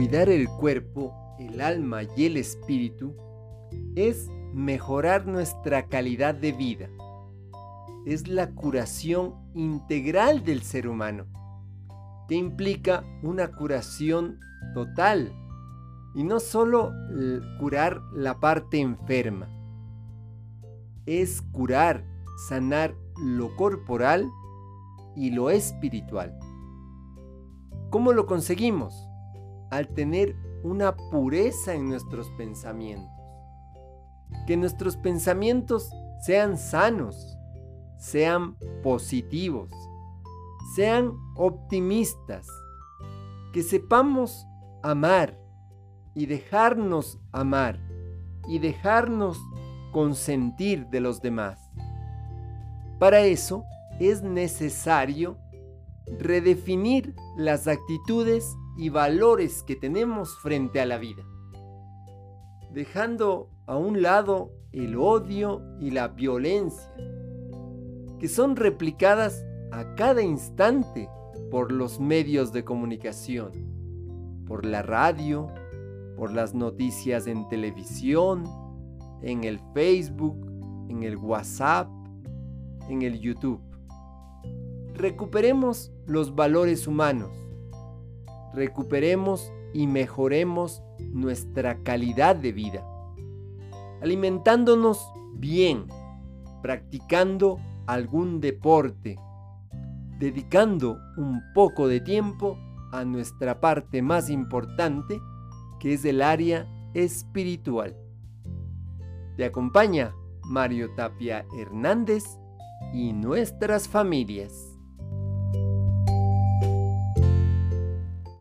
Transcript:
Cuidar el cuerpo, el alma y el espíritu es mejorar nuestra calidad de vida. Es la curación integral del ser humano, que implica una curación total y no solo curar la parte enferma. Es curar, sanar lo corporal y lo espiritual. ¿Cómo lo conseguimos? Al tener una pureza en nuestros pensamientos. Que nuestros pensamientos sean sanos, sean positivos, sean optimistas, que sepamos amar y dejarnos amar y dejarnos consentir de los demás. Para eso es necesario redefinir las actitudes y valores que tenemos frente a la vida, dejando a un lado el odio y la violencia, que son replicadas a cada instante por los medios de comunicación, por la radio, por las noticias en televisión, en el Facebook, en el WhatsApp, en el YouTube. Recuperemos los valores humanos. Recuperemos y mejoremos nuestra calidad de vida. Alimentándonos bien, practicando algún deporte, dedicando un poco de tiempo a nuestra parte más importante, que es el área espiritual. Te acompaña Mario Tapia Hernández y nuestras familias.